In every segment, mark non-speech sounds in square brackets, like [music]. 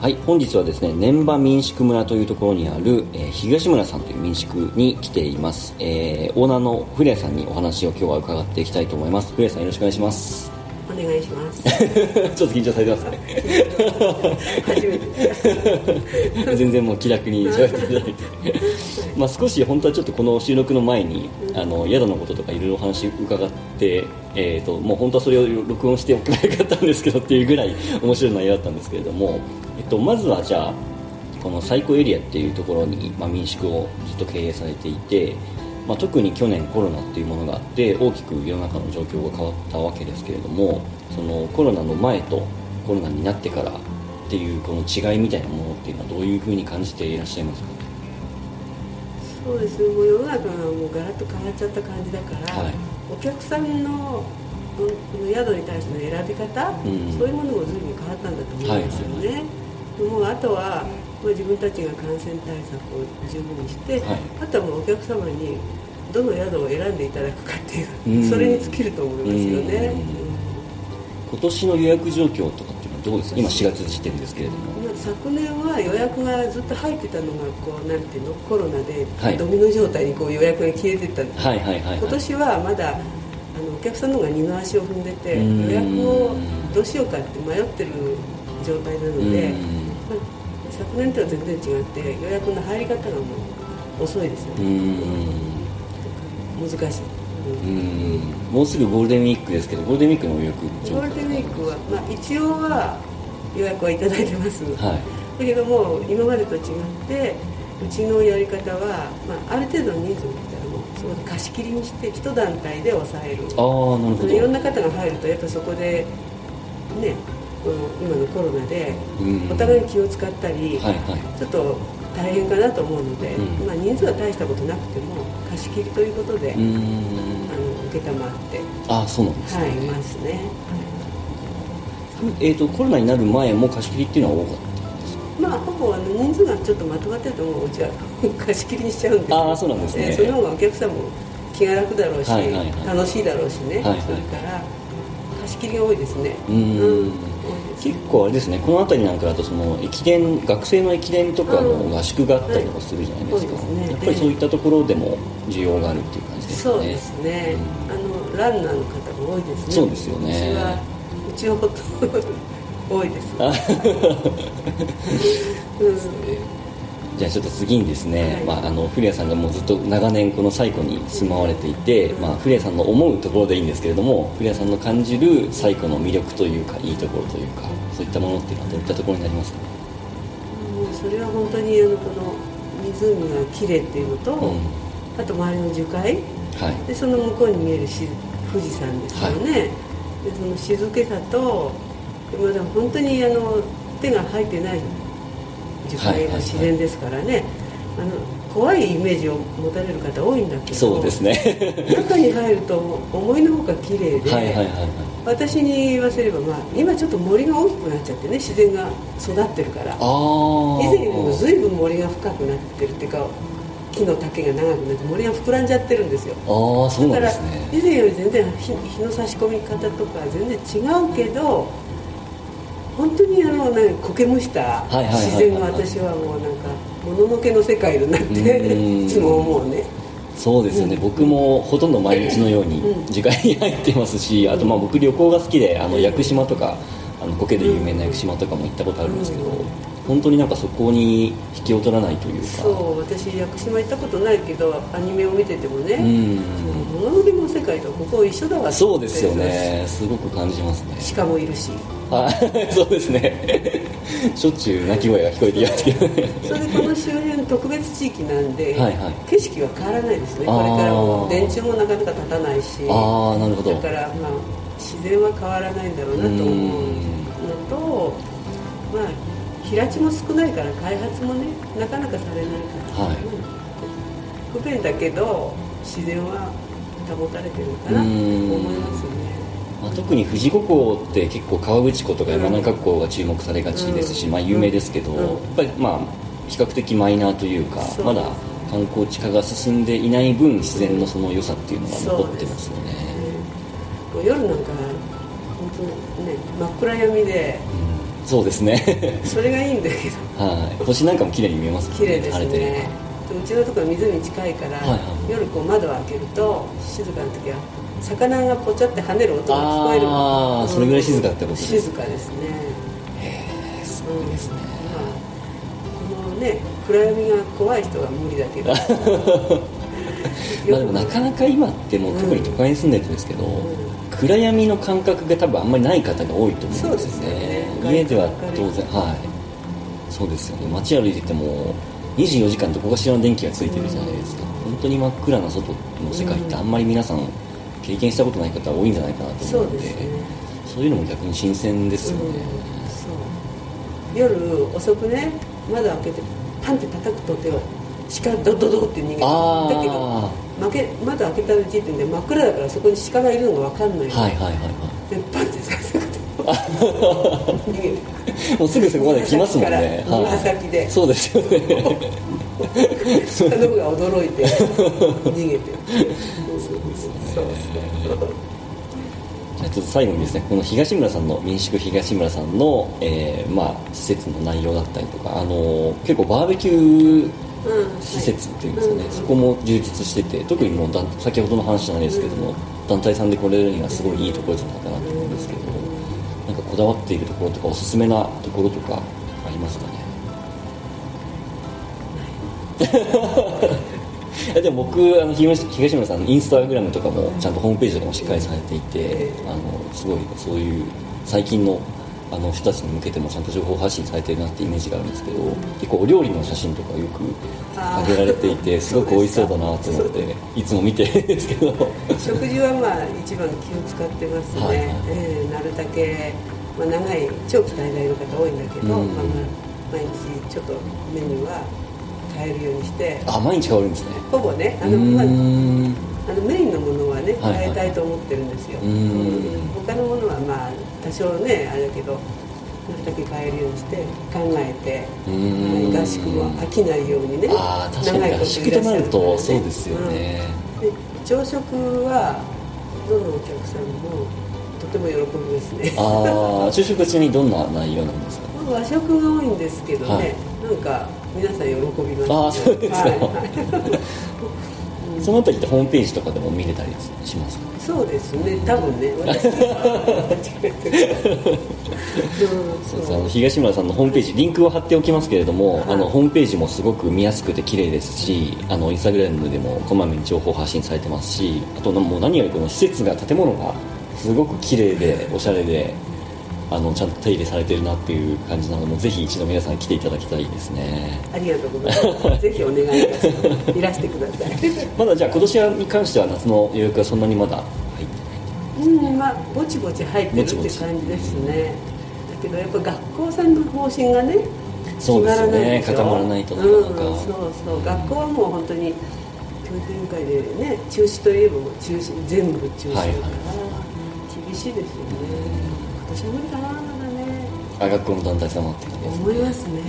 はい本日はですね念場民宿村というところにある、えー東村さんという民宿に来ています、えーオーナーの古谷さんにお話を今日は伺っていきたいと思います。古谷さんよろしくお願いします。お願いします。[laughs] ちょっと緊張されてますね。初めて。[laughs] 全然もう気楽に喋っていただいて。まあ少し本当はちょっとこの収録の前にあの宿のこととかいろいろお話伺って、えー、ともう本当はそれを録音しておけばよかったんですけどっていうぐらい面白い内容だったんですけれども、と、まずはじゃあこの最高エリアっていうところに、まあ、民宿をずっと経営されていて、まあ、特に去年コロナっていうものがあって大きく世の中の状況が変わったわけですけれどもそのコロナの前とコロナになってからっていうこの違いみたいなものっていうのはどういうふうに感じていらっしゃいますか？そうですね。もう世の中がもうガラッと変わっちゃった感じだから、はい。お客さんの宿に対しての選び方、うん。そういうものも随分変わったんだと思うんですよね、もうあとは、まあ、自分たちが感染対策を十分にして、はい。あとはもうお客様にどの宿を選んでいただくかっていう、うん。それに尽きると思いますよね、うん。今年の予約状況とかっていうのはどうですか？今4月時点ですけれども。まあ昨年は予約がずっと入ってたのがこうなんていうの？コロナではい。ドミノ状態にこう予約が消えてったんですはいはいはい、はい、今年はまだあのお客さんの方が二の足を踏んでてうん。予約をどうしようかって迷ってる状態なので、まあ昨年とは全然違って予約の入り方がもう遅いですようねん。難しい、うん。もうすぐゴールデンウィークですけどゴールデンウィークの予約ゴールデンウィークは、まあ、一応は予約はいただいてます、はい。だけども今までと違ってうちのやり方は、まあ、ある程度の人数が来たらもうそこで貸し切りにして一団体で抑える。ああなるほど。いろんな方が入るとやっぱそこでねこの今のコロナでうん。お互いに気を使ったり、ちょっと大変かなと思うので、うん。まあ、人数は大したことなくても貸し切りということで、うあのん受けたまってああそうなんですね、はいいますね、えー、とコロナになる前も貸し切りっていうのは多かったんですか？まあほぼあの人数がちょっとまとまってるともううちは [laughs] 貸し切りにしちゃうんですあーそうなんですね。えーその方がお客さんも気が楽だろうし、楽しいだろうしね、はいはいそれから貸し切りが多いですね。うん結構あれですねこの辺りなんかだとその駅伝学生の駅伝とかの合宿があったりとかするじゃないですか、はいそうですね。やっぱりそういったところでも需要があるっていう感じですかね。そうですね、あのランナーの方が多いですね。そうですよね。うちはうちはほと多いです、あうんじゃあちょっと次にですね、はいまあ、あの古谷さんがもうずっと長年この最古に住まわれていて、まあ、古谷さんの思うところでいいんですけれども古谷さんの感じる最古の魅力というかいいところというかそういったものっていうのはどういったところになりますか、もうそれは本当にあのこの湖が綺麗っていうのと、うん。あと周りの樹海。はい。でその向こうに見えるし富士山ですよね、でその静けさとでも本当にあの手が入ってない樹はいはいはい海の自然ですからね、あの怖いイメージを持たれる方多いんだけどそうですね。中に入ると思いのほか綺麗で、はいはいはいはい。私に言わせれば、まあ、今ちょっと森が大きくなっちゃってね自然が育ってるから以前よりも随分森が深くなってるっていうか木の丈が長くなって森が膨らんじゃってるんですよ。ああそうなだからんですね。以前より全然日日の差し込み方とか全然違うけど本当にあのなんか苔むした自然が私はもうなんかもののけの世界だなってうん。いつも思うね。そうですよね、うん。僕もほとんど毎日のようにうん樹海に入ってますし、あとまあ僕旅行が好きであの屋久島とかあの苔で有名な屋久島とかも行ったことあるんですけど、うん。本当になんかそこに引きを取らないというか。そう私屋久島行ったことないけどアニメを見ててもね、うん。もののけの世界とここ一緒だわってそうですよね。すごく感じますね。鹿もいるしあ [laughs] そうですね。しょっちゅう鳴き声が聞こえてきますけどね。それでこの周辺特別地域なんではいはい。景色は変わらないですね。これからも電柱もなかなか立たないしああなるほど。だからまあ自然は変わらないんだろうなと思うのとまあ平地も少ないから開発もねなかなかされないから、はい。不便だけど自然は保たれてるのかなとうん思いますよねまあ、特に富士五湖って結構河口湖とか山中湖が注目されがちですし、うん。まあ、有名ですけど、うん。やっぱりまあ比較的マイナーというかまだ観光地化が進んでいない分自然のその良さっていうのが残ってますよね。こう夜なんか本当ね真っ暗闇で。そうですね。[laughs] それがいいんだけど。はい。星なんかも綺麗に見えますもん綺麗ですね。でうちのところは湖近いから、はいはい。夜こう窓を開けると静かな時は魚がポチャって跳ねる音が聞こえる。あーそれぐらい静かってことです静かですね。へえすごいですね、まあこのね暗闇が怖い人は無理だけど。[laughs] まあでもなかなか今ってもう特に都会に住んでるとですけど、暗闇の感覚が多分あんまりない方が多いと思うんですよね。そうですよね。家では当然はい。そうですよね。街歩いてても24時間どこかしらの電気がついてるじゃないですか、本当に真っ暗な外の世界ってあんまり皆さん経験したことない方多いんじゃないかなとそ思うのでうですね。そういうのも逆に新鮮ですよね、そう。夜遅くね窓開けてパンって叩くと手を鹿ドドドって逃げてだけど負け窓開けた時点で真っ暗だからそこに鹿がいるのが分かんない。の、はいはいはいはでパンって叩くと [laughs] 逃げて。いもうすぐそこまで来ますもんね。紫からはい。紫で。そうですよね鹿の方が驚いて逃げて。そうそう。そうそうじゃあちょっと最後にですねこの東村さんの民宿東村さんの、えーまあ、施設の内容だったりとか、あの結構バーベキューうん施設っていうんですかね、うん。そこも充実してて特にもう先ほどの話じゃないですけども、団体さんで来れるにはすごいいいところじゃないかなと思うんですけどなんかこだわっているところとかおすすめなところとかありますかね？[laughs] でも僕あの東東村さんのインスタグラムとかもちゃんとホームページとかもしっかりされていて、あのすごいそういう最近のあの人たちに向けてもちゃんと情報発信されてるなってイメージがあるんですけど結構お料理の写真とかよく上げられていてすごく美味しそうだなと思っていつも見てるんですけど。食事はまあ一番気を使ってますね、はいはい。えーなるだけ、まあ、長い長期滞在の方多いんだけど、うん。まあ、まあ毎日ちょっとメニューは変えるようにして。あ毎日変わるんですね。ほぼねあうの、まあ、のメインのものはねはいはい。変えたいと思ってるんですよ、うんうん。他のものはまあ多少ねあれだけどなるだけ変えるようにして考えて合宿も飽きないようにねああ確かに。合宿となるとそうですよね、うん。で朝食はどのお客さんもとても喜びますね。ああ昼 [laughs] 食はちなみにどんな内容なんですか？和食が多いんですけどね、はい。なんか皆さん喜びます、あーそうですか。はい。は [laughs] いそのあたりってホームページとかでも見れたりしますか？そうですね。多分ね私うん東村さんのホームページリンクを貼っておきますけれども、はい。あのホームページもすごく見やすくて綺麗ですしあのインスタグラムでもこまめに情報発信されてますしあともう何よりこの施設が建物がすごく綺麗でおしゃれであのちゃんと手入れされてるなっていう感じなのでぜひ一度皆さん来ていただきたいですね。ありがとうございます。ぜひお願いいたします。いらしてください。[laughs] まだじゃあ今年に関しては夏の予約はそんなにまだ入ってうんまあぼちぼち入ってるって感じですね。だけどやっぱ学校さんの方針がねそうですよね。決まらないでしょ。固まらないとなかなか。うん、そうそう。学校はもう本当に教育委員会でね中止といえば中止全部中止だから、はいはい。厳しいですよね今年は無理かなまだね。あ学校の団体様って感じです思いますね、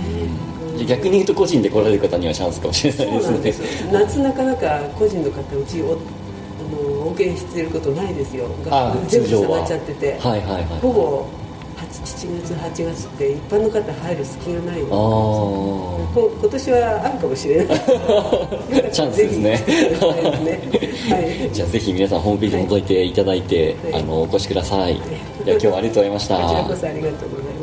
じゃあ逆に言うと個人で来られる方にはチャンスかもしれないそうなんでですすね夏なかなか個人の方うちおあのお受けしていることないですよ。あ学校全部下がっちゃってて、はいはいはいほぼ8 7月8月って一般の方入る隙がないあの。あこ今年はあるかもしれない。[laughs] チャンスですね。はいじゃあぜひ皆さんホームページ覗いていただいて、はいあのお越しください、では今日はありがとうございましたこちらこそありがとうございました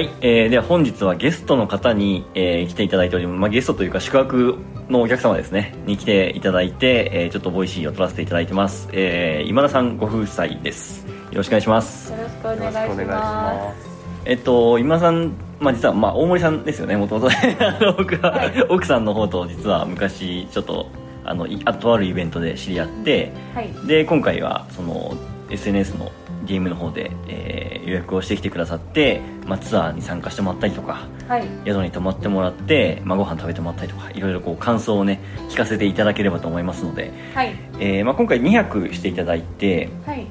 はい、えー、では本日はゲストの方に、えー来ていただいております、まあ、ゲストというか宿泊のお客様ですね。に来ていただいて、えーちょっと Voicy を取らせていただいてます、えー今田さんご夫妻です。よろしくお願いします。よろしくお願いします。えっと今田さん、まあ、実は、まあ、大森さんですよね。もともと僕は、はい。奥さんの方と実は昔ちょっとあのいあとあるイベントで知り合ってはい。で今回はその SNS の DM の方で、えー予約をしてきてくださって、まあ、ツアーに参加してもらったりとかはい。宿に泊まってもらって、まあ、ご飯食べてもらったりとかいろいろこう感想をね聞かせていただければと思いますので、はい。えーまあ、今回2泊していただいてはい。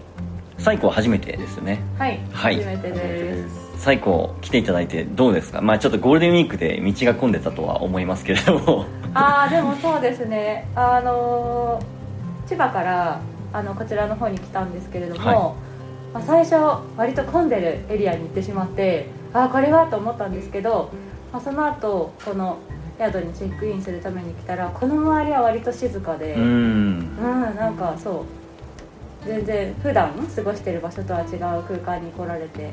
最後は初めてですよねはい。はい初めてです。最高来ていただいてどうですか？まあちょっとゴールデンウィークで道が混んでたとは思いますけれどもああでもそうですねあの千葉からあのこちらの方に来たんですけれども、はいまあ、最初割と混んでるエリアに行ってしまってああこれはと思ったんですけど、まあ、その後この宿にチェックインするために来たらこの周りは割と静かでううんんなんかそう全然普段過ごしてる場所とは違う空間に来られて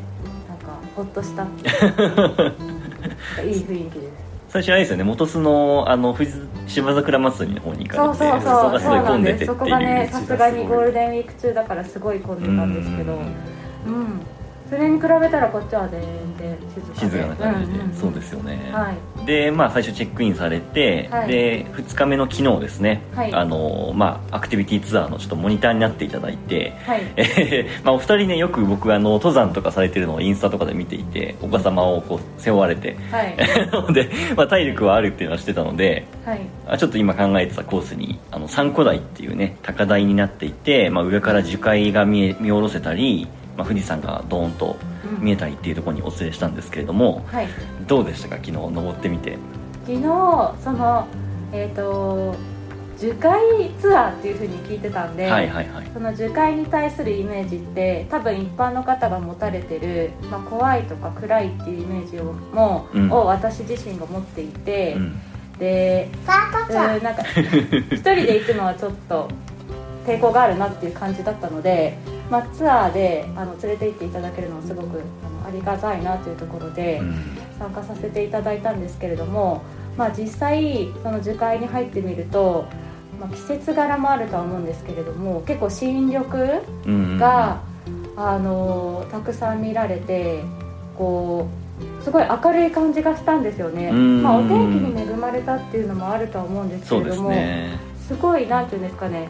なんかほっとした。[laughs] いい雰囲気です。最初あれですよね元巣のあの富士芝桜祭りの方に行かそうれてそう。そうがすごい混んでてっていうそこがねさすがにゴールンデンウィーク中だからすごい混んでたんですけど。ううんんそれに比べたらこっちは全然静かな感じで、んんん。そうですよね、はい。でまあ最初チェックインされて、はい。で2日目の昨日ですね、はい。あのまあアクティビティツアーのちょっとモニターになっていただいて、はい。え [laughs] ーまあ、お二人ねよく僕あの登山とかされてるのをインスタとかで見ていてお子様をこう背負われて。はい。な [laughs] ので、まあ、体力はあるっていうのはしてたのではい。あちょっと今考えてたコースにあの三湖台っていうね高台になっていて、まあ、上から樹海が見え見下ろせたり、まあ、富士山がドーンと見えたりっていうところにお連れしたんですけれどもはい。どうでしたか？昨日登ってみて。昨日そのえっ、と樹海ツアーっていうふうに聞いてたんで、はいはいはい。その樹海に対するイメージって多分一般の方が持たれてる、まあ、怖いとか暗いっていうイメージをも、うん。を私自身が持っていて、うん。でうんなんか一人で行くのはちょっと抵抗があるなっていう感じだったので、まあ、ツアーであの連れて行っていただけるのはすごくあのありがたいなというところでうん。参加させていただいたんですけれども、まあ、実際その樹海に入ってみると、まあ、季節柄もあるとは思うんですけれども結構新緑うんが、あのたくさん見られてこうすごい明るい感じがしたんですよね、うんまあ、お天気に恵まれたっていうのもあるとは思うんですけれどもね。すごいなんていうんですかね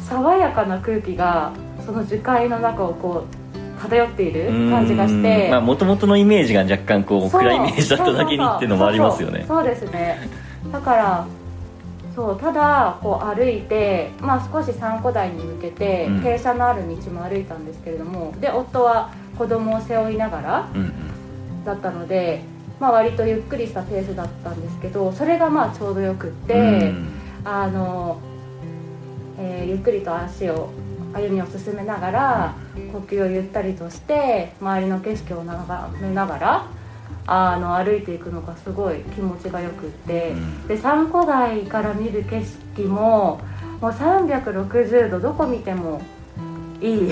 爽やかな空気がその樹海の中をこう漂っている感じがしてまあもともとのイメージが若干こう暗いイメージだっただけにっていうのもありますよね。そうですね。だからそうただこう歩いて、まあ、少し三湖台に向けてうん。傾斜のある道も歩いたんですけれども、で夫は子供を背負いながらうんうん。だったので、まあ、割とゆっくりしたペースだったんですけどそれがまあちょうどよくって、うん。あの、えーゆっくりと足を歩みを進めながら呼吸をゆったりとして周りの景色を眺めながらあの歩いていくのがすごい気持ちがよくって、うん。で三湖台から見る景色ももう360度どこ見てもいい。[laughs] い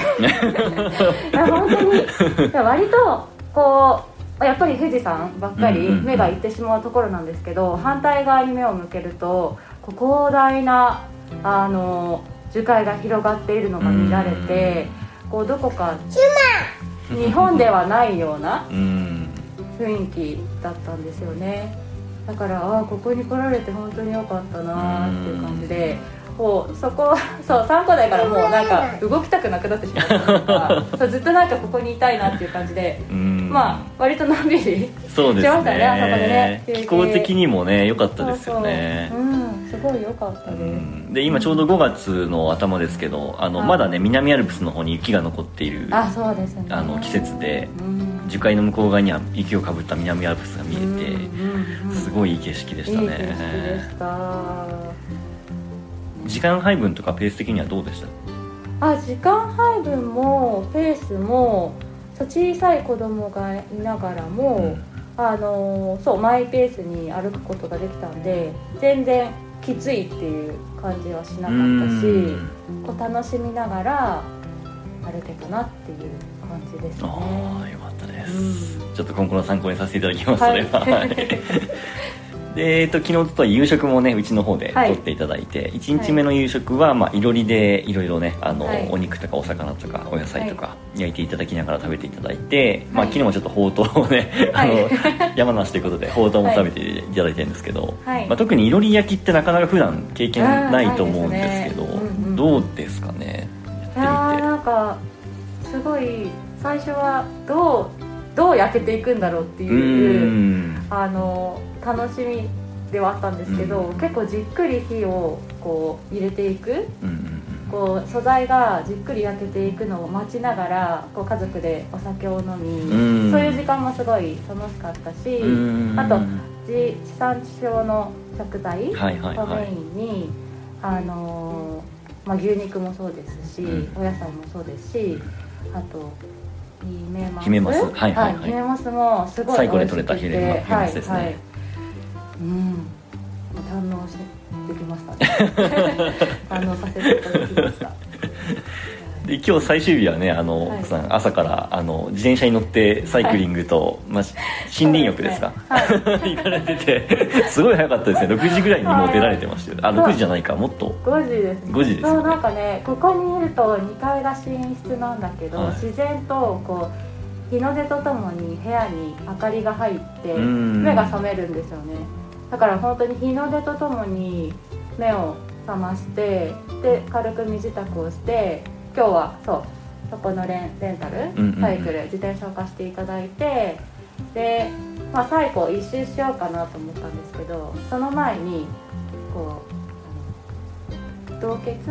や本当にいや割とこうやっぱり富士山ばっかり目がいってしまうところなんですけど、反対側に目を向けるとこう広大なあの樹海が広がっているのが見られて、こうどこか日本ではないようなうん。雰囲気だったんですよね。だからああここに来られて本当に良かったなーっていう感じでこうそこ [laughs] そう3個台からもうなんか動きたくなくなってしまったとか [laughs] そうずっとなんかここにいたいなっていう感じでうん。まあ割とのんびりそうですしましたねあそこでね気候的にもね良かったですよね。そうそう。うんすごい良かったうです、ん。で今ちょうど5月の頭ですけどあのはい。まだね南アルプスの方に雪が残っているあそうですね。あの季節でうん。樹海の向こう側には雪をかぶった南アルプスが見えてうんうんうんすごいいい景色でしたいい景色でねした。時間配分とかペース的にはどうでした？あ時間配分もペースもそう小さい子供がいながらも、あのそうマイペースに歩くことができたんで全然きついっていう感じはしなかったしこう楽しみながら歩けたなっていう感じですね。ああよかったです、うん。ちょっと今後の参考にさせていただきます、はいそれは。はい [laughs] で、えっと、昨日と夕食もねうちの方ではい。取っていただいて、1日目の夕食は、まあ、いろりでいろいろねあの、はい。お肉とかお魚とかお野菜とか焼いていただきながら食べていただいて、まあ、はい昨日もちょっとほうとうをね、はい。あ [laughs] の山梨ということでほうとうも食べていただいてるんですけど、はい。まあ、特にいろり焼きってなかなか普段経験ないと思うんですけどね。うんうん。どうですかね？いやってみて。なんかすごい最初はどうどう焼けていくんだろうってういうん。あの楽しみではあったんですけど、うん。結構じっくり火をこう入れていく。うんうんここう素材がじっくり焼けていくのを待ちながらこう家族でお酒を飲み、うん。そういう時間もすごい楽しかったし、うん。あと地地産地消の食材をメインに、あのーまあ、牛肉もそうですし、うん。お野菜もそうですしあとヒメマス。ヒメマス。はいはいはい。ヒメマスもすごい最古で美味しくて採れたヒメマスですね。はいはいうん。堪能してできました。ね堪能させていただきました。[laughs] で今日最終日はねあの、はい奥さん朝からあの自転車に乗ってサイクリングと、まあ、し森林浴ですか？すね。[laughs] 行かれててすごい早かったですね。6時ぐらいにもう出られてましたよ。あ6時じゃないか。もっと。5時ですね。5時ですよね。そうなんかねここにいると2階が寝室なんだけど、はい。自然とこう日の出とともに部屋に明かりが入ってうん。目が覚めるんですよねだから本当に日の出とともに目を覚ましてで軽く身支度をして今日はそうそこのレンレンタル、サイクル自転車を貸していただいてで、まあ、最後一周しようかなと思ったんですけどその前にこう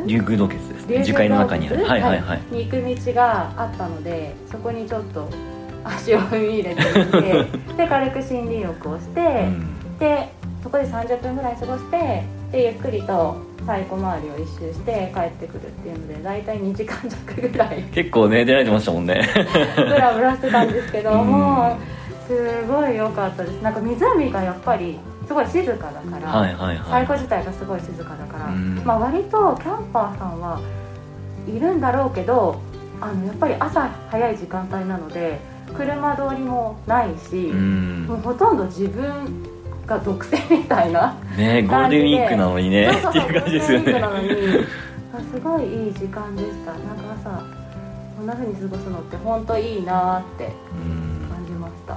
竜宮洞窟ですね。竜樹海の中にある。はいはいはい、に行く道があったのでそこにちょっと [laughs] 足を踏み入れてみてで軽く森林浴をして、うん。でそこで30分ぐらい過ごしてでゆっくりと最古周りを一周して帰ってくるっていうので大体2時間弱ぐらい [laughs] 結構ね出られてましたもんね。[laughs] ブラブラしてたんですけどうん。もうすごい良かったです。なんか湖がやっぱりすごい静かだから、はいはいはい。最古自体がすごい静かだから、うん。まあ、割とキャンパーさんはいるんだろうけどあのやっぱり朝早い時間帯なので車通りもないし、うん。もうほとんど自分が独占みたいなねゴールデンウィークなのにねっていう感じですよね。のに。あすごいいい時間でした。なんか朝こんな風に過ごすのって本当いいなってうん。感じました、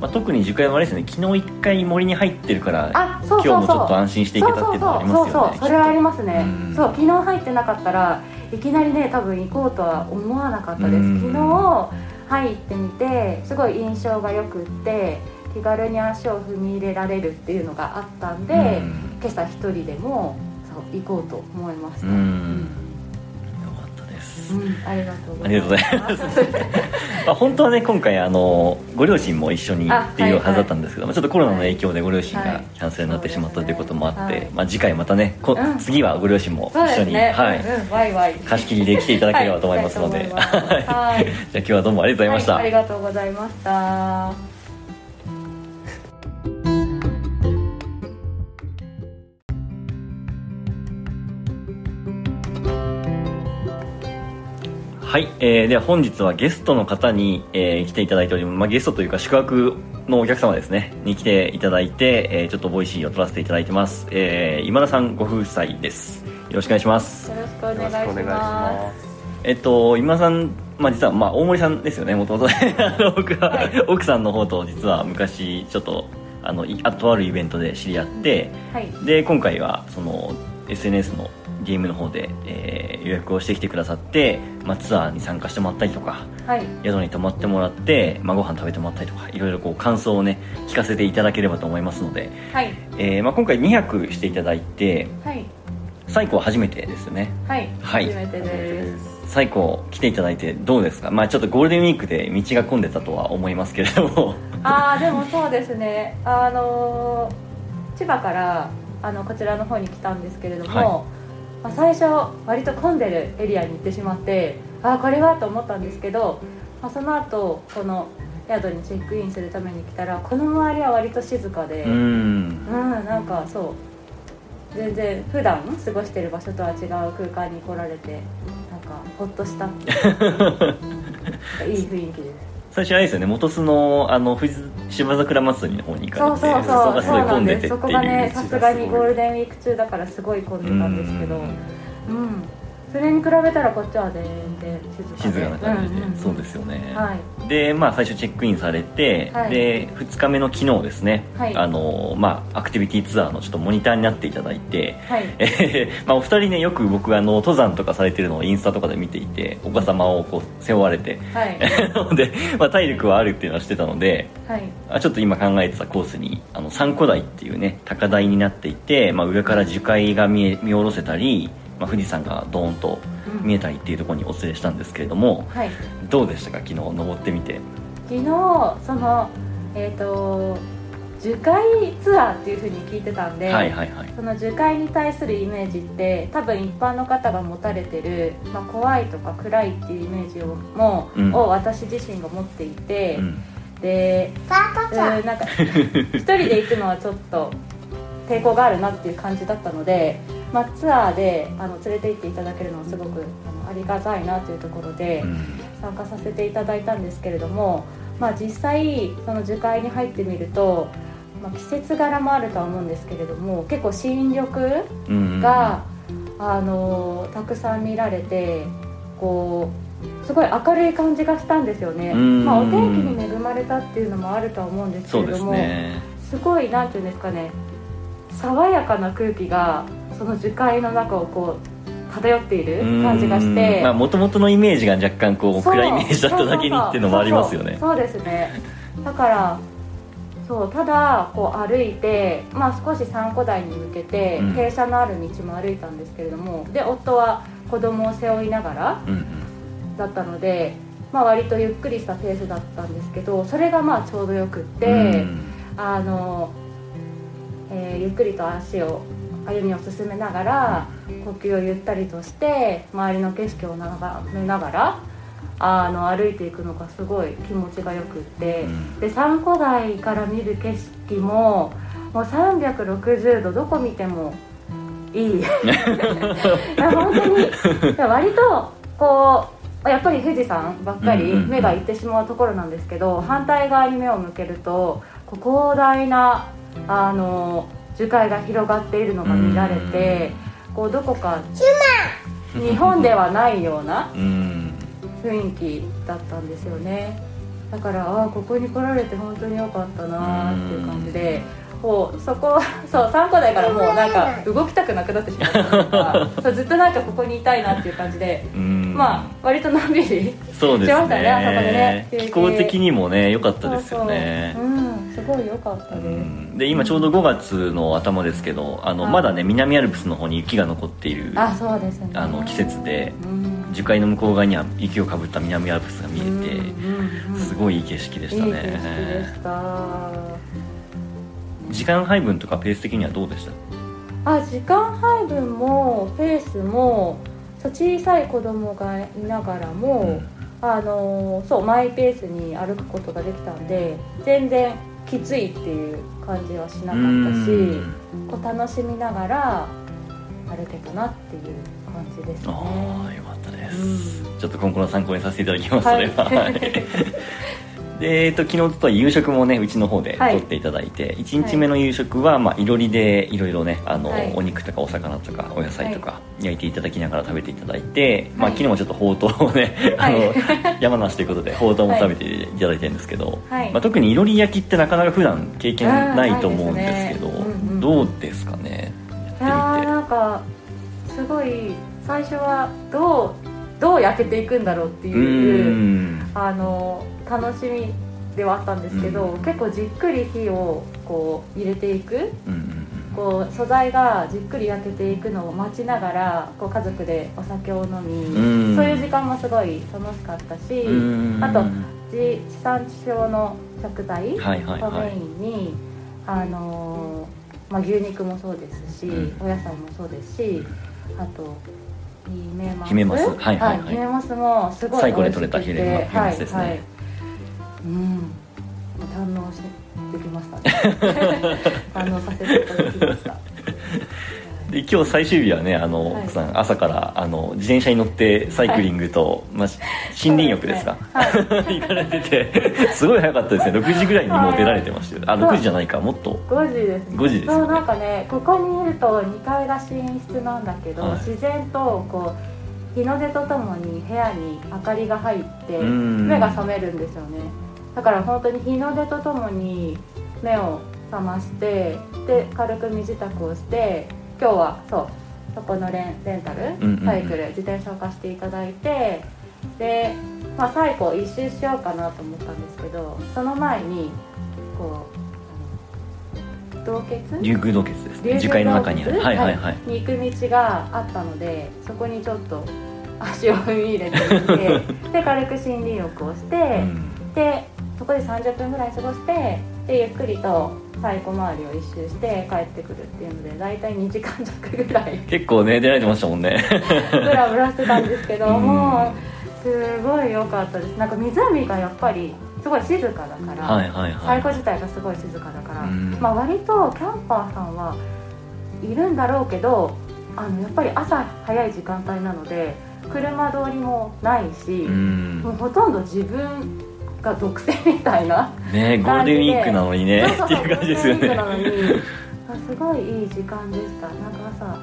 まあ、特に樹海はあれですね。昨日一回森に入ってるからあそうそうそう。今日もちょっと安心していけたっていうのはありますよね。そうそうそれはありますね。うん。そう昨日入ってなかったらいきなりね多分行こうとは思わなかったです。うん。昨日入ってみてすごい印象がよくって気軽に足を踏み入れられるっていうのがあったんで、うん。今朝一人でもそう行こうと思いました。うん。よかったです、うんありがとうごありがとうございます。まあ、本当はね今回あのご両親も一緒にあっていうはずだったんですけど、まあちょっとコロナの影響でご両親はい。がキャンセルになってしまったということもあって、そうですねはい。まあ、次回またねこ、うん。次はご両親も一緒に、ね、はい、うんうん、ワイワイ。貸し切りで来ていただければと思いますので、はい。[laughs] じゃあ今日はどうもありがとうございました、はい、ありがとうございましたはい、えー、では本日はゲストの方に、えー来ていただいております、まあ、ゲストというか宿泊のお客様ですね。に来ていただいて、えーちょっと Voicy を取らせていただいてます、えー今田さんご夫妻です。よろしくお願いします。よろしくお願いします。えっと今田さん、まあ、実は、まあ、大森さんですよね。もともと僕は、はい奥さんの方と実は昔ちょっとあのあとあるイベントで知り合ってはい。で今回はその SNS のゲームの方で、えー予約をしてきてくださって、まあ、ツアーに参加してもらったりとかはい。宿に泊まってもらって、まあ、ご飯食べてもらったりとかいろいろこう感想をね聞かせていただければと思いますので、はい。えーまあ、今回2泊していただいてはい。最高は初めてですよね。はい、はい。初めてです。最高来ていただいてどうですか？まあちょっとゴールデンウィークで道が混んでたとは思いますけれども。[laughs] ああでもそうですね。あのー千葉からあのこちらの方に来たんですけれども、はいまあ、最初割と混んでるエリアに行ってしまってああこれはと思ったんですけど、まあ、その後この宿にチェックインするために来たらこの周りは割と静かでううんんなんかそう全然普段過ごしてる場所とは違う空間に来られてなんかほっとした。い [laughs] いい雰囲気です。最初あれですよね元巣のあの富士芝桜祭りの方に行かれてそうそうそう。がすごい混んでてっていう。そこがねさすがにゴールデンウィーク中だからすごい混んでたんですけど。うん。うんそれに比べたらこっちは全然静かな感じで、んんん。そうですよね、はい。でまあ最初チェックインされて、はい。で2日目の昨日ですね、はい。あのまあアクティビティツアーのちょっとモニターになっていただいてはい。え [laughs] ーまあ、お二人ねよく僕あの登山とかされてるのをインスタとかで見ていてお子様をこう背負われて。はい。な [laughs] ので、まあ、体力はあるっていうのは知ってたのではい。あちょっと今考えてたコースにあの三古台っていうね高台になっていて、まあ、上から樹海が見え見下ろせたり、まあ、富士山がドーンとうん。見えたりっていうところにお連れしたんですけれどもはい。どうでしたか？昨日登ってみて。昨日そのえっ、と樹海ツアーっていうふうに聞いてたんで、はいはいはい。その樹海に対するイメージって多分一般の方が持たれてる、まあ、怖いとか暗いっていうイメージをも、うん。を私自身が持っていて、うん。でうんなんか一人で行くのはちょっと抵抗があるなっていう感じだったので、まあ、ツアーであの連れて行っていただけるのはすごくあのありがたいなというところでうん。参加させていただいたんですけれども、まあ、実際その樹海に入ってみると、まあ、季節柄もあるとは思うんですけれども結構新緑が、あのたくさん見られてこうすごい明るい感じがしたんですよね、うん。まあ、お天気に恵まれたっていうのもあるとは思うんですけれどもね。すごいなんていうんですかね爽やかな空気がその樹海の中をこう漂っている感じがしてまあ元々のイメージが若干こう暗いイメージだっただけにっていうのもありますよね。そうですね。だからそうただこう歩いて、まあ、少し三湖台に向けてうん。傾斜のある道も歩いたんですけれども、で夫は子供を背負いながらうんうん。だったので、まあ、割とゆっくりしたペースだったんですけどそれがまあちょうどよくって、うん。あの、えーゆっくりと足を歩みを進めながら呼吸をゆったりとして周りの景色を眺めながらあの歩いていくのがすごい気持ちがよくって、うん。で三湖台から見る景色ももう360度どこ見てもいい。[laughs] いや本当に割とこうやっぱり富士山ばっかり目がいってしまうところなんですけど、反対側に目を向けるとこう広大なあの樹海が広がっているのが見られて、こうどこか日本ではないようなうん。雰囲気だったんですよね。だからああここに来られて本当に良かったなーっていう感じでこうそこそう3個台からもうなんか動きたくなくなってしまったとか [laughs] そうずっとなんかここにいたいなっていう感じでうん。まあ割とのんびりそうですしましたねあそこでねね気候的にもね良かったですよね。そうそう。うんすごい良かったうです、ん。で今ちょうど5月の頭ですけどあのはいまだね南アルプスの方に雪が残っているあそうですね。あの季節でうん。樹海の向こう側には雪をかぶった南アルプスが見えてうんうんうんすごいいい景色でしたいい景色でねした。時間配分とかペース的にはどうでした？あ時間配分もペースも小さい子供がいながらも、あのそうマイペースに歩くことができたんで全然きついっていう感じはしなかったしこう楽しみながら歩けたなっていう感じですね。ああよかったです、うん。ちょっと今後の参考にさせていただきます、はいそれは。はいで、えっと、昨日と夕食もねうちの方ではい。取っていただいて、1日目の夕食は、まあ、いろりでいろいろねあの、はい。お肉とかお魚とかお野菜とか焼いていただきながら食べていただいて、まあ、はい昨日もちょっとほうとうをね、あのはい [laughs] 山梨ということでほうとうも食べていただいてるんですけど、はい。まあ、特にいろり焼きってなかなか普段経験ないと思うんですけどね。うんうんどうですかね？いやってみて。なんかすごい最初はどうどう焼けていくんだろうってういうん。あの楽しみではあったんですけど、うん結構じっくり火をこう入れていく。うんうんこう素材がじっくり焼けていくのを待ちながらこう家族でお酒を飲み、うん。そういう時間もすごい楽しかったし、うんあと地地産地消の食材をはいはいはい。メインに、あのーまあ、牛肉もそうですし、うん。お野菜もそうですしあとヒメマス。ヒメマス。はいはいはい。ヒメマスもすごい最高で美味しくて取れたヒレマスですね。はいはい、うん。堪能してきましたね。堪能させていただきました。で今日最終日はねあの、はい。奥さん朝からあの自転車に乗ってサイクリングと、まあ、し森林浴ですか？すね。行かれててすごい早かったですね。6時ぐらいにもう出られてましたよ。あ6時じゃないか。もっと。5時ですね。5時ですよね。そうなんかねここにいると2階が寝室なんだけど、はい。自然とこう日の出とともに部屋に明かりが入ってうん。目が覚めるんですよねだから本当に日の出とともに目を覚ましてで軽く身支度をして今日はそうそこのレンレンタル、サイクル自転車を貸していただいてで、まあ、最後一周しようかなと思ったんですけどその前にこう竜宮洞穴ですね。竜樹海の中にある。はいはい。はい、に行く道があったのでそこにちょっと足を踏み入れてみて [laughs] で軽く森林浴をして、うん。でそこで30分ぐらい過ごしてでゆっくりと最古周りを一周して帰ってくるっていうので大体2時間弱ぐらい。結構ね出られてましたもんね。ブラブラしてたんですけどうん。もうすごい良かったです。なんか湖がやっぱりすごい静かだから、はいはいはい。最古自体がすごい静かだから、うん。まあ、割とキャンパーさんはいるんだろうけどあのやっぱり朝早い時間帯なので車通りもないし、うん。もうほとんど自分が独占みたいなねゴールデンウィークなのにねっていう感じですよね。すごいいい時間でした。なんか朝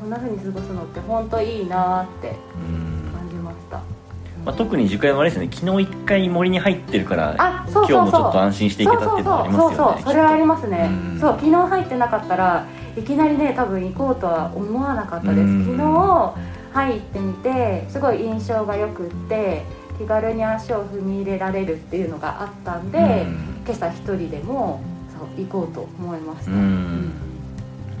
こんな風に過ごすのって本当いいなってうん。感じました。まあ、特に樹海はあれですね。昨日一回森に入ってるからあそうそう今日もちょっと安心していけたっていうのはありますよね。そうそうそれはありますね。うん。そう昨日入ってなかったらいきなりね多分行こうとは思わなかったです。うん。昨日入ってみてすごい印象がよくって気軽に足を踏み入れられるっていうのがあったんで、うん。今朝一人でもそう行こうと思いました、ううん。ん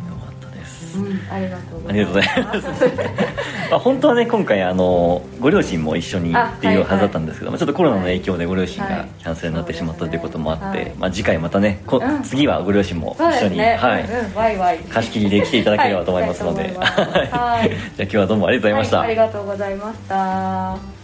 よかったです、うんありがとうごありがとうございます。まあ、本当はね今回あのご両親も一緒にっていうはずだったんですけども、ちょっとコロナの影響でご両親がはい。キャンセルになってしまったということもあって、そうですねまあ、次回またねこ、うん。次はご両親も一緒に、ね、はい、うんうん、ワイワイ。貸し切りで来ていただければと思いますので、はい。じゃあ今日はどうもありがとうございました、はい、ありがとうございました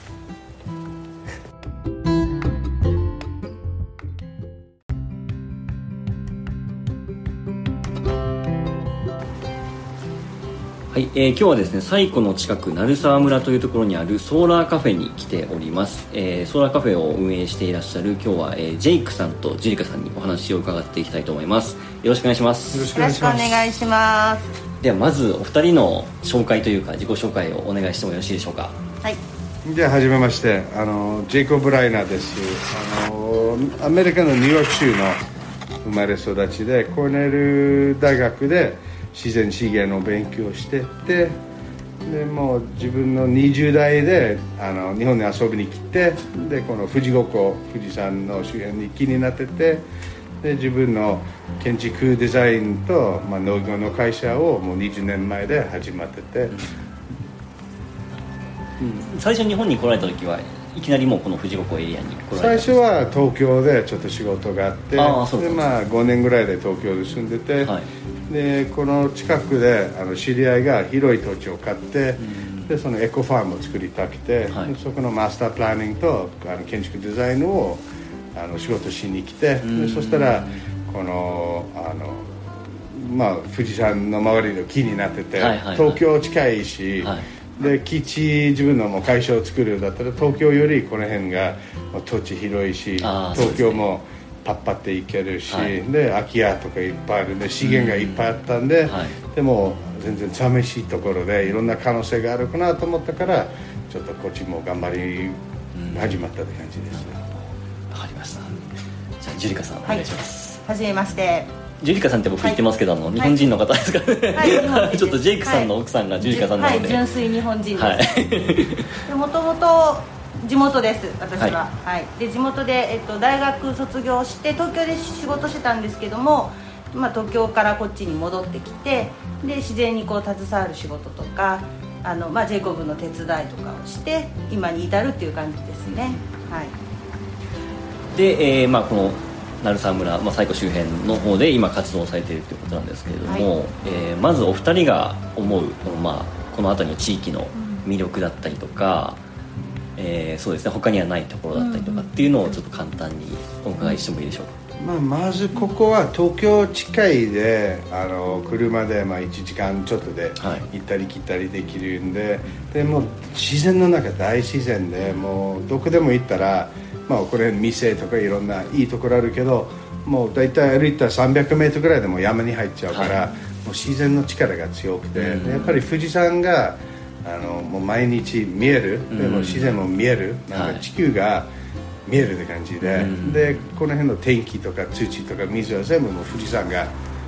はい、えー今日はですね西湖の近く鳴沢村というところにあるソーラーカフェに来ております、えーソーラーカフェを運営していらっしゃる今日は、えージェイクさんとジュリカさんにお話を伺っていきたいと思います。よろしくお願いします。よろしくお願いします。ではまずお二人の紹介というか自己紹介をお願いしてもよろしいでしょうか？はい。じゃあ初めましてあのジェイコブ・ライナーです。あのアメリカのニューヨーク州の生まれ育ちでコーネル大学で自然資源の勉強をしててでもう自分の20代であの日本に遊びに来てでこの富士五湖富士山の周辺に気になっててで自分の建築デザインと、まあ、農業の会社をもう20年前で始まってて。最初日本に来られた時はいきなりもうこの富士五湖エリアに来ら最れた初は東京でちょっと仕事があってで、まあ、5年ぐらいで東京で住んでて、はいでこの近くであの知り合いが広い土地を買って、でそのエコファームを作りたくて、はい。でそこのマスタープランニングとあの建築デザインをあの仕事しに来て、でそしたらこのあの、まあ、富士山の周りの木になってて、はいはいはい。東京近いし、はい。で基地自分のもう会社を作るようだったら東京よりこの辺が土地広いし東京もパッパって行けるし、はい。で空き家とかいっぱいあるんで資源がいっぱいあったんで、はい。でも全然寂しいところでいろんな可能性があるかなと思ったからちょっとこっちも頑張り始まったって感じです、わかりました。じゃあジュリカさんお願いします、はじめまして。ジュリカさんって僕言ってますけど、あの日本人の方ですかね、はい [laughs] ちょっとジェイクさんの奥さんがジュリカさんなので、はい、純粋日本人です。はい。でもともと地元です私は、ははい。で地元で、えっと、大学卒業して東京で仕事してたんですけども、まあ、東京からこっちに戻ってきてで自然にこう携わる仕事とかあの、まあ、ジェイコブの手伝いとかをして今に至るっていう感じですね、はい。で、えーまあ、この鳴沢村、まあ、西湖周辺の方で今活動されているということなんですけれども、はえーまずお二人が思うこの,、まあ、この辺りの地域の魅力だったりとか、えーそうですね。他にはないところだったりとかっていうのをちょっと簡単にお伺いしてもいいでしょうか、まあ、まずここは東京近いであの車でまあ1時間ちょっとではい。行ったり来たりできるんで,、でもう自然の中大自然でもうどこでも行ったら、まあ、これ店とかいろんないいところあるけどもう大体歩いたら 300m ぐらいでもう山に入っちゃうから、はい。もう自然の力が強くて、うん。やっぱり富士山があのもう毎日見える、でも自然も見える。なんはい。か地球が見えるって感じで、うん。でこの辺の天気とか土とか水は全部もう富士山が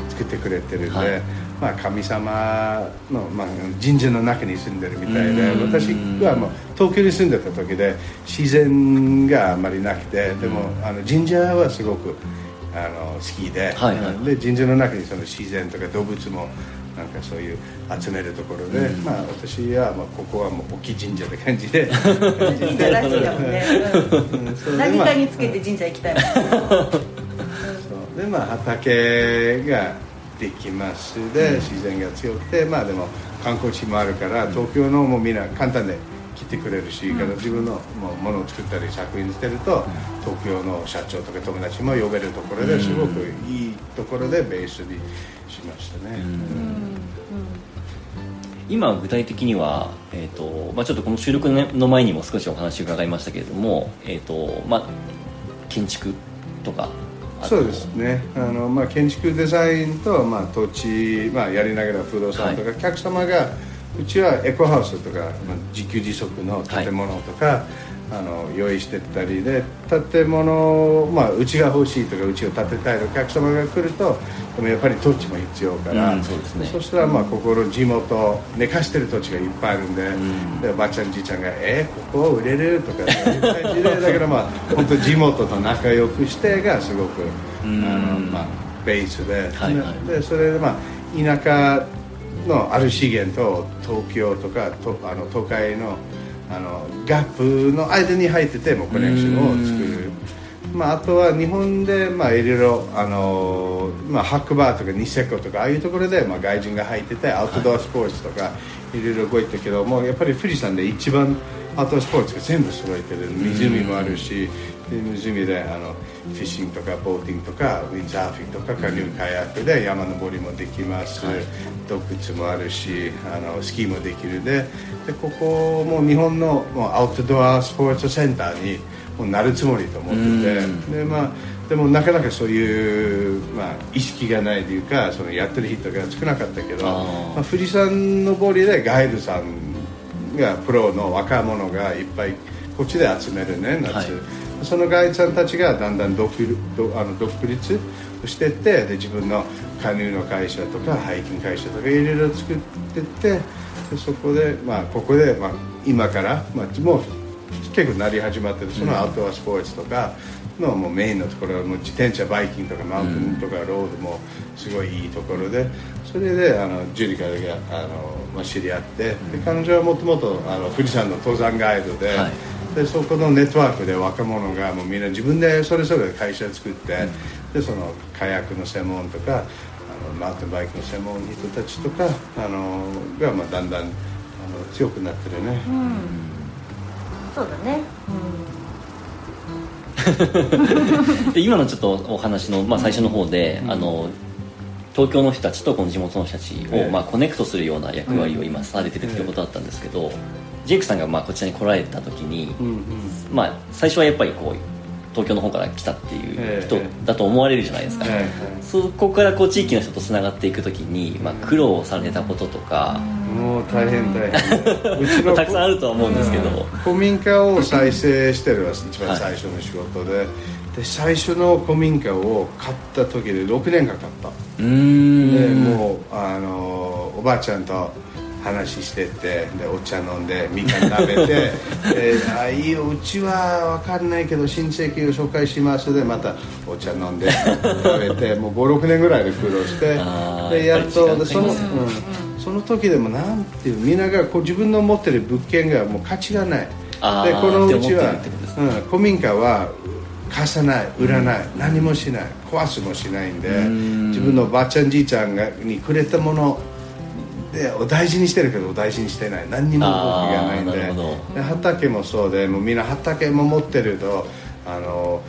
作ってくれてるんで、はい。まあ、神様の、まあ、神社の中に住んでるみたいでうん。私はもう東京に住んでた時で自然があまりなくてでもあの神社はすごくああの好きで,、はいはい。で神社の中にその自然とか動物もなんかそういう集めるところで、まあ、私はまあここはもう大きい神社って感じで。神社らしいだもんね、うん。何かにつけて神社行きたい。もんそう。でまあ畑ができます。で、自然が強くてまあでも観光地もあるから東京のもうみんな簡単で来てくれるし、から自分のもうものを作ったり作品してると、東京の社長とか友達も呼べるところですごくいいところでベースにしましたね、今具体的には、えーとまあ、ちょっとこの収録の前にも少しお話伺いましたけれども、えーとまあ、建築とかそうですね。あの、まあ、建築デザインと、まあ、土地、まあ、やりながら不動産とか、はお客様がうちはエコハウスとか、まあ、自給自足の建物とか、あの用意してったりで建物、まあ、うちが欲しいとかうちを建てたいとお客様が来るとでもやっぱり土地も必要から、うんそうですね。そしたらまあここの地元寝かしてる土地がいっぱいあるんで,、でおばあちゃんじいちゃんが「えー、ここ売れる?」とかそういう感じでだからまあ [laughs] 本当地元と仲良くしてがすごくあの、まあ、ベースで,、はいはい。でそれでまあ田舎のある資源と東京とかとあの都会のあのガップの間に入っててもうコネクションを作る。まあ、あとは日本で、まあ、いろいろあの、まあ、白馬とかニセコとかああいうところで、まあ、外人が入っててアウトドアスポーツとかいろいろ動いてるけどもやっぱり富士山で一番アウトドアスポーツが全部揃えてる。湖もあるしで湖であのフィッシングとかボーティングとかウィンザーフィンとかカヌーカヤックで山登りもできます、洞窟もあるしあのスキーもできるででここも日本のもうアウトドアスポーツセンターにもうなるつもりと思っててで,、まあ、でもなかなかそういう、まあ、意識がないというかそのやってる人が少なかったけどまあ、富士山登りでガイドさんがプロの若者がいっぱいこっちで集めるね夏、はいそのガイドさんたちがだんだん独あの独立していってで自分のカヌーの会社とかハイキング会社とかいろいろ作ってってでそこで、まあ、ここで、まあ、今から、まあ、もう結構なり始まってる。そのアウトドアスポーツとかのもうメインのところもう自転車バイキングとかマウンテンとかロードもすごいいいところでそれであのジュリカがあの、まあ、知り合ってで彼女はもともと富士山の登山ガイドで,、はいでそこのネットワークで若者がもうみんな自分でそれぞれ会社を作って、でそのカヤックの専門とかあのマウンテンバイクの専門の人たちとかあのが、まあ、だんだんあの強くなってるね。そうだね。で今のちょっとお話の、まあ、最初の方で、あの東京の人たちとこの地元の人たちを、ええ。まあ、コネクトするような役割を今されてるっていうことだったんですけど、ジェイクさんがまあこちらに来られた時に、うんうん。まあ、最初はやっぱりこう東京の方から来たっていう人え。えだと思われるじゃないですか、はいはい。そこからこう地域の人とつながっていく時に、まあ、苦労されたこととか、もう大変大変。[laughs] うちのたくさんあるとは思うんですけど、古民家を再生してる一番最初の仕事で,、で最初の古民家を買った時で6年かかった。うーん。でもうあのおばあちゃんと話しててでお茶飲んでみかん食べて [laughs] であいいようちは分かんないけど親戚を紹介しますでまたお茶飲んで食べて [laughs] もう56年ぐらいで苦労してでやっとその,、うん、その時でもなんていうみんながこう自分の持ってる物件がもう価値がない。でこのうちはね。うん、古民家は貸さない売らない、何もしない壊すもしないんでん。自分のばあちゃんじいちゃんがにくれたものでお大事にしてるけどお大事にしてない。何にも動きがないんで。畑もそうでもうみんな畑も持ってるとあの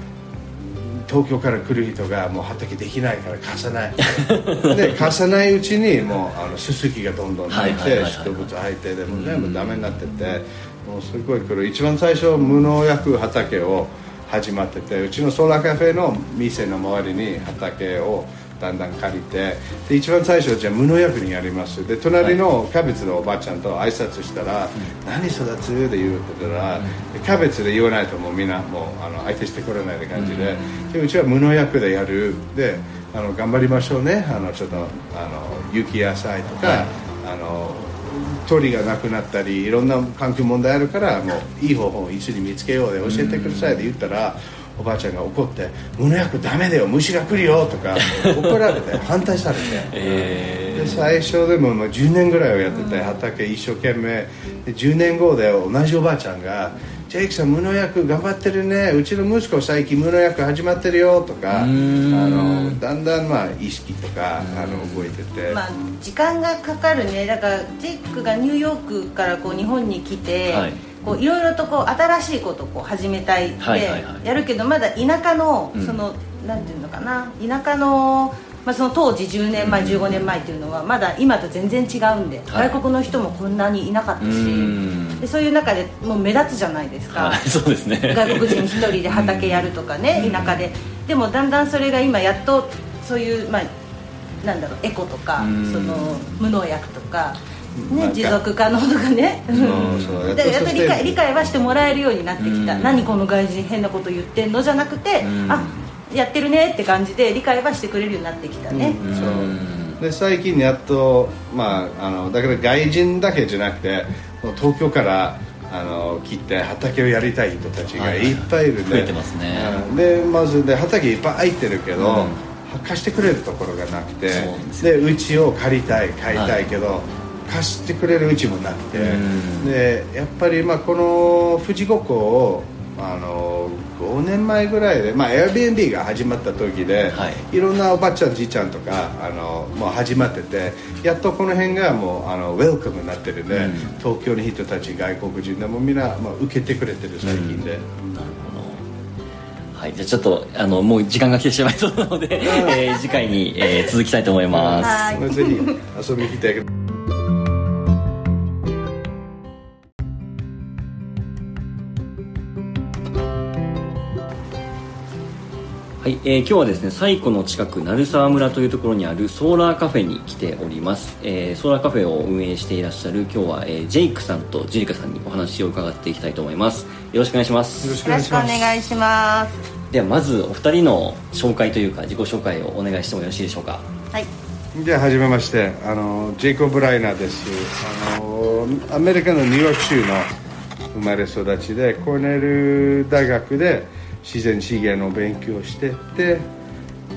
東京から来る人がもう畑できないから貸さない。[laughs] で貸さないうちにもうあのすすきがどんどん入って植物入ってでも全部ダメになっててもうすごい苦労一番最初無農薬畑を始まっててうちのソーラーカフェの店の周りに畑をだんだん借りてで一番最初じゃあ無農薬にやります。で隣のキャベツのおばあちゃんと挨拶したら「何育つ?」で言うってたら、でキャベツで言わないともうみんなもうあの相手してくれないって感じで,、でうちは無農薬でやる。であの頑張りましょうね。あのちょっとあの雪野菜とか、あの鳥がなくなったりいろんな環境問題あるからもういい方法を一緒に見つけようで教えてくださいって言ったらおばあちゃんが怒って「無農薬ダメだよ虫が来るよ」とか [laughs] 怒られて反対されて、えで最初でもまあ10年ぐらいをやってて畑一生懸命。で10年後で同じおばあちゃんが「ジェイクさん無農薬頑張ってるね。うちの息子最近無農薬始まってるよ」とかあのだんだんまあ意識とかあの覚えてて、まあ、時間がかかるね。だからジェイクがニューヨークからこう日本に来て、はいいろいろとこう新しいことをこう始めたいってやるけどまだ田舎のうん。その、なんていうのかな。田舎の,、まあその当時10年前15年前っていうのはまだ今と全然違うんで、はい。外国の人もこんなにいなかったしうん。でそういう中でもう目立つじゃないですか、はいそうですね。外国人一人で畑やるとかね、田舎で。でもだんだんそれが今やっとそういうまあなんだろうエコとか、うん。その無農薬とか、ね持続可能とかね。そうそうやっとでやっと理解理解はしてもらえるようになってきた、うん。何この外人変なこと言ってんの？じゃなくて、うん。あやってるねって感じで理解はしてくれるようになってきたね、うん。そう。で最近やっと、まあ、あのだから外人だけじゃなくて東京からあの来て畑をやりたい人たちがいっぱいいるんで、増えてますね。うん。でまずで畑いっぱい空いてるけど、うん。貸してくれるところがなくてでうちを借りたい買いたいけど、貸してくれるうちもなくて、うん。でやっぱりまあこの富士五湖をあの5年前ぐらいで、まあ、Airbnb が始まった時で、はい。いろんなおばあちゃんじいちゃんとかあのもう始まっててやっとこの辺がもうあのウェルカムになってるんで、うん。東京の人たち外国人でもみんな、まあ、受けてくれてる最近で、なるほど。はい。じゃあちょっとあのもう時間が来てしまいそうなので、えー次回に、えー続きたいと思います。ぜひ遊びに来てはい、えー今日はですね西湖の近く鳴沢村というところにあるソーラーカフェに来ております、えーソーラーカフェを運営していらっしゃる今日は、えージェイクさんとジュリカさんにお話を伺っていきたいと思います。よろしくお願いします。よろしくお願いします。ではまずお二人の紹介というか自己紹介をお願いしてもよろしいでしょうか？はい。じゃあはじめまして。あのジェイコブ・ブライナーです。あのアメリカのニューヨーク州の生まれ育ちでコーネル大学で自然資源の勉強をしてて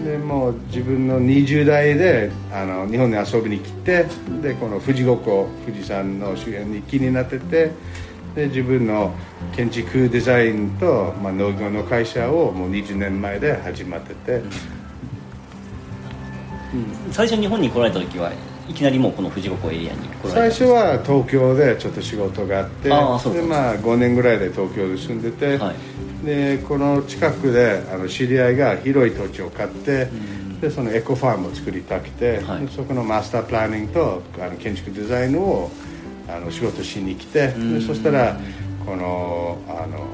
でもう自分の20代であの日本に遊びに来てでこの富士五湖富士山の周辺に気になっててで自分の建築デザインと、まあ、農業の会社をもう20年前で始まってて。最初日本に来られた時はいきなりもうこの富士五湖エリアに来られた最初は東京でちょっと仕事があってでまあ5年ぐらいで東京で住んでて、はいでこの近くであの知り合いが広い土地を買って、でそのエコファームを作りたくて、はい。でそこのマスタープランニングとあの建築デザインをあの仕事しに来て、でそしたらこのあの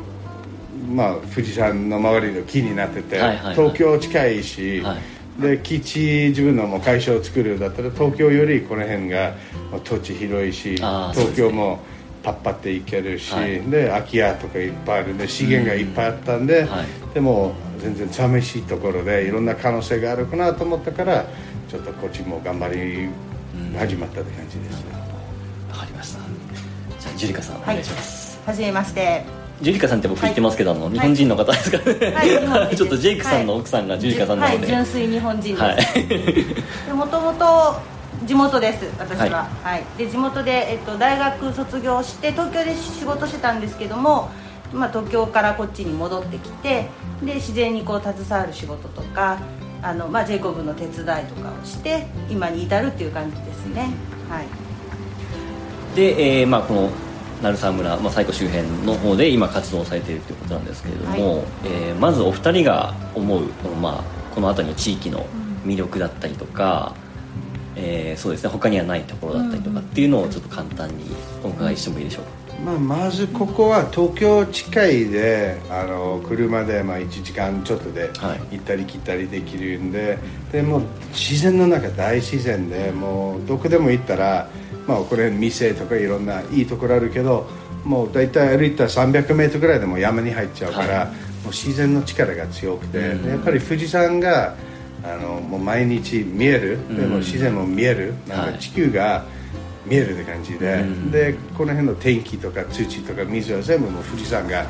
まあ、富士山の周りの木になってて、はいはいはい。東京近いし、はい。で基地自分のもう会社を作るだったら東京よりこの辺がまあ土地広いし東京もパッパって行けるし、はい。で空き家とかいっぱいあるんで資源がいっぱいあったんで、はい。でも全然寂しいところでいろんな可能性があるかなと思ったからちょっとこっちも頑張り始まったって感じです。ね、わかりました。じゃあジュリカさんお願いします、はじめまして。ジュリカさんって僕言ってますけど、あの日本人の方ですかね、はい [laughs] ちょっとジェイクさんの奥さんがジュリカさんなので、はい、純粋日本人です、はい。でもともと地元です私は、ははい。で地元で、えっと、大学卒業して東京で仕事してたんですけども、まあ、東京からこっちに戻ってきてで自然にこう携わる仕事とかあの、まあ、ジェイコブの手伝いとかをして今に至るっていう感じですね、はい。で、えーまあ、この鳴沢村、まあ、西湖周辺の方で今活動されているということなんですけれども、はい。えーまずお二人が思うこの,、まあ、この辺りの地域の魅力だったりとか、えーそうですね。他にはないところだったりとかっていうのをちょっと簡単にお伺いしてもいいでしょうか、まあ、まずここは東京近いであの車でまあ1時間ちょっとではい。行ったり来たりできるんで,、でもう自然の中大自然でもうどこでも行ったら、まあ、これ店とかいろんないいところあるけどもう大体歩いたら300メートルぐらいでも山に入っちゃうから、はい。もう自然の力が強くて、やっぱり富士山があのもう毎日見える、でも自然も見える？なんはい。か地球が見えるって感じで、うん。でこの辺の天気とか土とか水は全部もう富士山が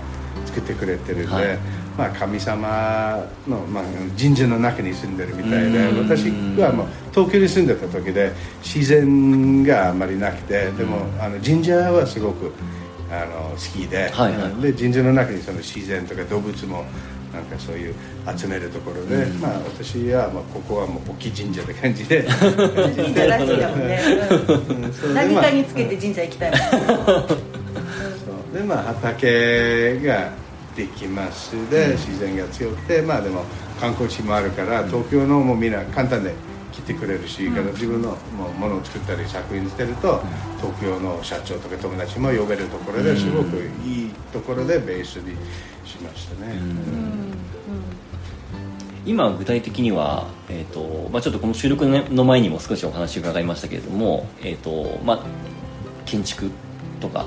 作ってくれてるんで、はい。まあ、神様の、まあ、神社の中に住んでるみたいで私はもう東京に住んでた時で自然があんまりなくてでもあの神社はすごくあの好きで,、はいはい。で神社の中にその自然とか動物もなんかそういう集めるところで、まあ、私はまあここはもう大きい神社って感じで。神社らしいだもん。ね、うん。何まあかにつけて神社行きたい。でまあ畑ができますで、自然が強くてまあでも観光地もあるから東京のもうみんな簡単で来てくれるし、から自分のもうものを作ったり作品してると、東京の社長とか友達も呼べるところですごくいいところでベースにしましたね、今具体的には、えーとまあ、ちょっとこの収録の前にも少しお話伺いましたけれども、えーとまあ、建築とか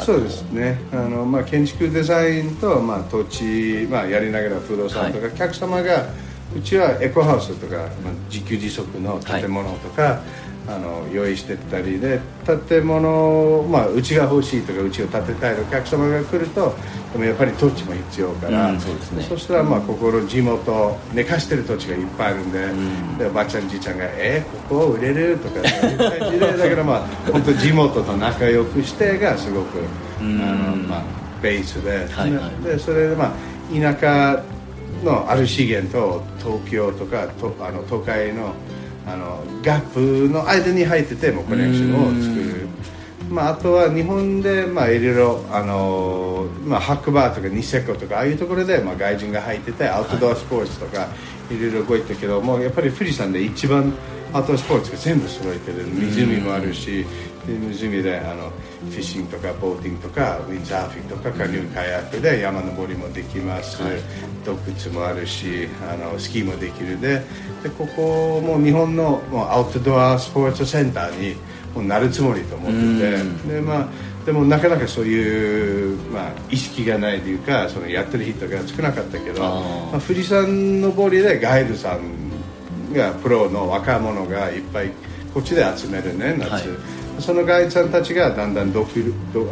そうですね。あの、まあ、建築デザインと、まあ、土地、まあ、やりながら不動産とか、はお客様がうちはエコハウスとか、まあ、自給自足の建物とか、あの用意してったりで建物、まあ、うちが欲しいとかうちを建てたいお客様が来るとでもやっぱり土地も必要から、うんそうですね。そしたらまあここの地元寝かしてる土地がいっぱいあるんで,、でおばあちゃんじいちゃんが「えー、ここ売れる?」とかそういう感じでだからまあ本当地元と仲良くしてがすごくあの、まあ、ベースで,、はいはいでそれでまあ田舎のある資源と東京とかとあの都会のあのガップの間に入っててもうコネクションを作る。まあ、あとは日本で、まあ、いろいろあの、まあ、白馬とかニセコとかああいうところで、まあ、外人が入っててアウトドアスポーツとかいろいろ動いてるけどもうやっぱり富士山で一番アウトドアスポーツが全部揃えてる湖もあるしで湖であのフィッシングとかボーティングとかウィンザーフィンとかカニューカヤックで山登りもできます、洞窟もあるしあのスキーもできるで。でここも日本のもうアウトドアスポーツセンターにもうなるつもりと思ってて。で、まあ、でもなかなかそういう、まあ、意識がないというかそのやってる人が少なかったけどまあ、富士山登りでガイドさんがプロの若者がいっぱいこっちで集めるね夏、はいそのガイドさんたちがだんだん独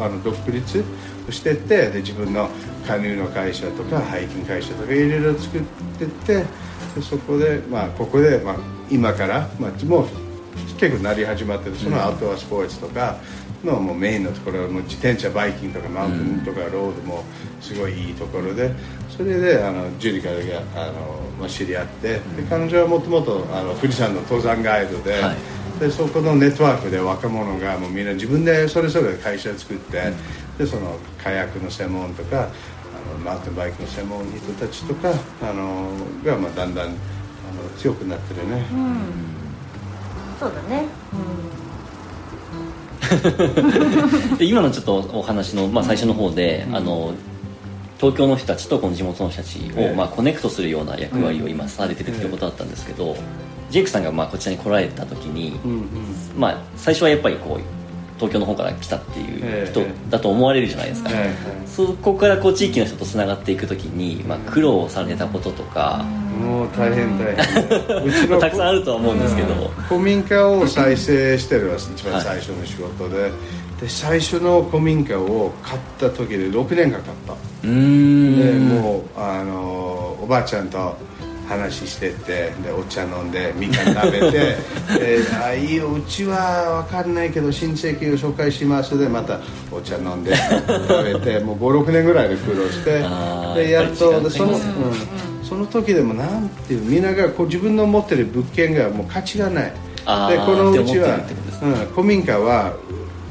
あの独立してってで自分のカヌーの会社とかハイキング会社とかいろいろ作ってってでそこで、まあ、ここで、まあ、今から、まあ、もう結構なり始まってる。そのアウトドアスポーツとかのもうメインのところもう自転車バイキングとかマウンテンとかロードもすごいいいところでそれであのジュリカがあの、まあ、知り合ってで彼女はもともとあの富士山の登山ガイドで,、はいでそこのネットワークで若者がもうみんな自分でそれぞれ会社を作って、でそのカヤックの専門とかあのマウンテンバイクの専門の人たちとかあのが、まあ、だんだんあの強くなってるね。そうだね。[laughs] で今のちょっとお話の、まあ、最初の方で、あの東京の人たちとこの地元の人たちを、ええ。まあ、コネクトするような役割を今されてるっていうことだったんですけど、ジェイクさんがまあこちらに来られた時に、うんうん。まあ、最初はやっぱりこう東京の方から来たっていう人え。えだと思われるじゃないですか、はいはいそこからこう地域の人とつながっていく時に、まあ、苦労されたこととか、もう大変大変。うちのたくさんあるとは思うんですけど、うん。古民家を再生してるのが一番最初の仕事で,、で最初の古民家を買った時で6年かかったうーん。でもうあのおばあちゃん。と話してってでお茶飲んでみかん食べて [laughs] であいいようちは分かんないけど親戚を紹介しますでまたお茶飲んで食べて [laughs] もう56年ぐらいで苦労してでやっとでその、うん、その時でもなんていうみんながこう自分の持ってる物件がもう価値がない。でこのうちはうん、古民家は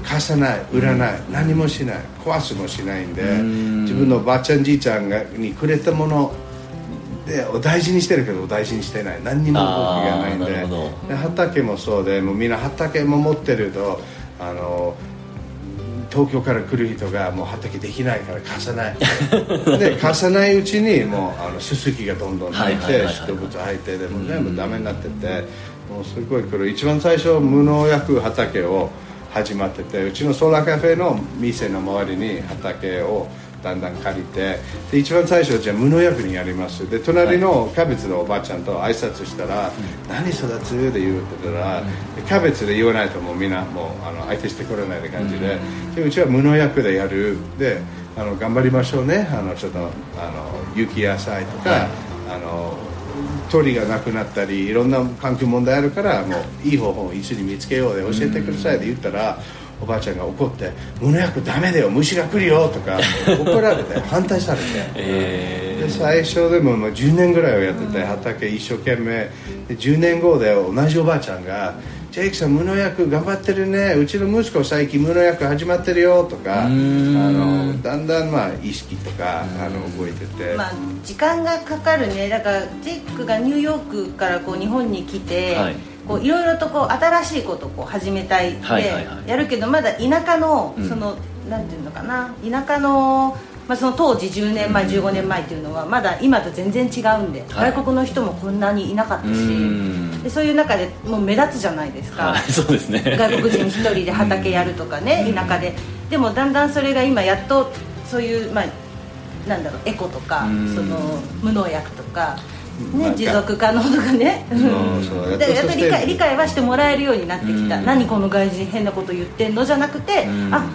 貸さない売らない、何もしない壊すもしないんでん。自分のばあちゃんじいちゃんがにくれたものでお大事にしてるけどお大事にしてない。何にも動きがないんで。で畑もそうでもうみんな畑も持ってるとあの東京から来る人がもう畑できないから貸さない。[laughs] で貸さないうちにもうあのすすきがどんどん入って植物入ってでも全部ダメになっててもうすごいこれ一番最初無農薬畑を始まっててうちのソーラーカフェの店の周りに畑をだんだん借りてで一番最初じゃあ無農薬にやります。で隣のキャベツのおばあちゃんと挨拶したら「何育つ?」で言うってたら、キャベツで言わないともうみんなもうあの相手してくれないって感じで,、でうちは無農薬でやる。であの頑張りましょうね。あのちょっとあの雪野菜とか、はい。あの鳥がなくなったりいろんな環境問題あるからもういい方法を一緒に見つけようで教えてくださいって言ったらおばあちゃんが怒って「無農薬ダメだよ虫が来るよ」とか [laughs] 怒られて反対されて。えで最初でもまあ10年ぐらいをやってて畑一生懸命。で10年後で同じおばあちゃんが「ジェイクさん無農薬頑張ってるね。うちの息子最近無農薬始まってるよ」とかあのだんだんまあ意識とかあの動いてて、まあ、時間がかかるね。だからジェイクがニューヨークからこう日本に来て、はいこういろいろとこう新しいことをこう始めたいってやるけどまだ田舎のうん。その、なんていうのかな。田舎の,、まあその当時10年前、15年前っていうのはまだ今と全然違うんで、はい。外国の人もこんなにいなかったしうん。でそういう中でもう目立つじゃないですか、はい [laughs] そうですね。外国人一人で畑やるとかね、田舎で。でもだんだんそれが今やっとそういうまあなんだろうエコとかうん。その無農薬とか、ね、持続可能とかね。そうそう。だからやっと理やっとそして解理解はしてもらえるようになってきた。うん。何この外人変なこと言ってんのじゃなくてうん。あ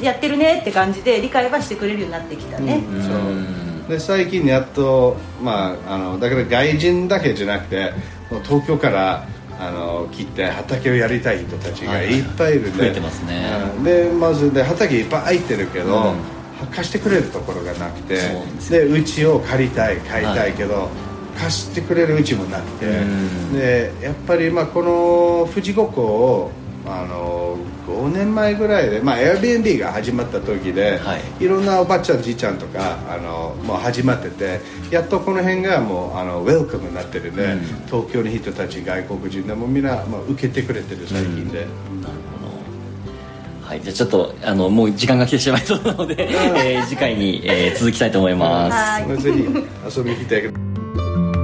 やってるねって感じで理解はしてくれるようになってきたね、うん。そう。で最近やっと、まあ、あのだから外人だけじゃなくて東京からあの来て畑をやりたい人たちがいっぱいいるんで、増えてますね。うん。でまずで畑いっぱい空いてるけど、うん。貸してくれるところがなくてでうちを借りたい買いたいけど、貸してくれるうちもなくて、うん。でやっぱりまあこの富士五湖をあの5年前ぐらいで、まあ、Airbnb が始まった時で、はい。いろんなおばちゃんじいちゃんとかあのもう始まっててやっとこの辺がもうあのウェルカムになってるんで、うん。東京の人たち外国人でもみんな、まあ、受けてくれてる最近で、なるほど。はい。じゃあちょっとあのもう時間が来てしまいそうなので、えー次回に、えー続きたいと思います。はい。[laughs] ぜひ遊びに来てください Thank you.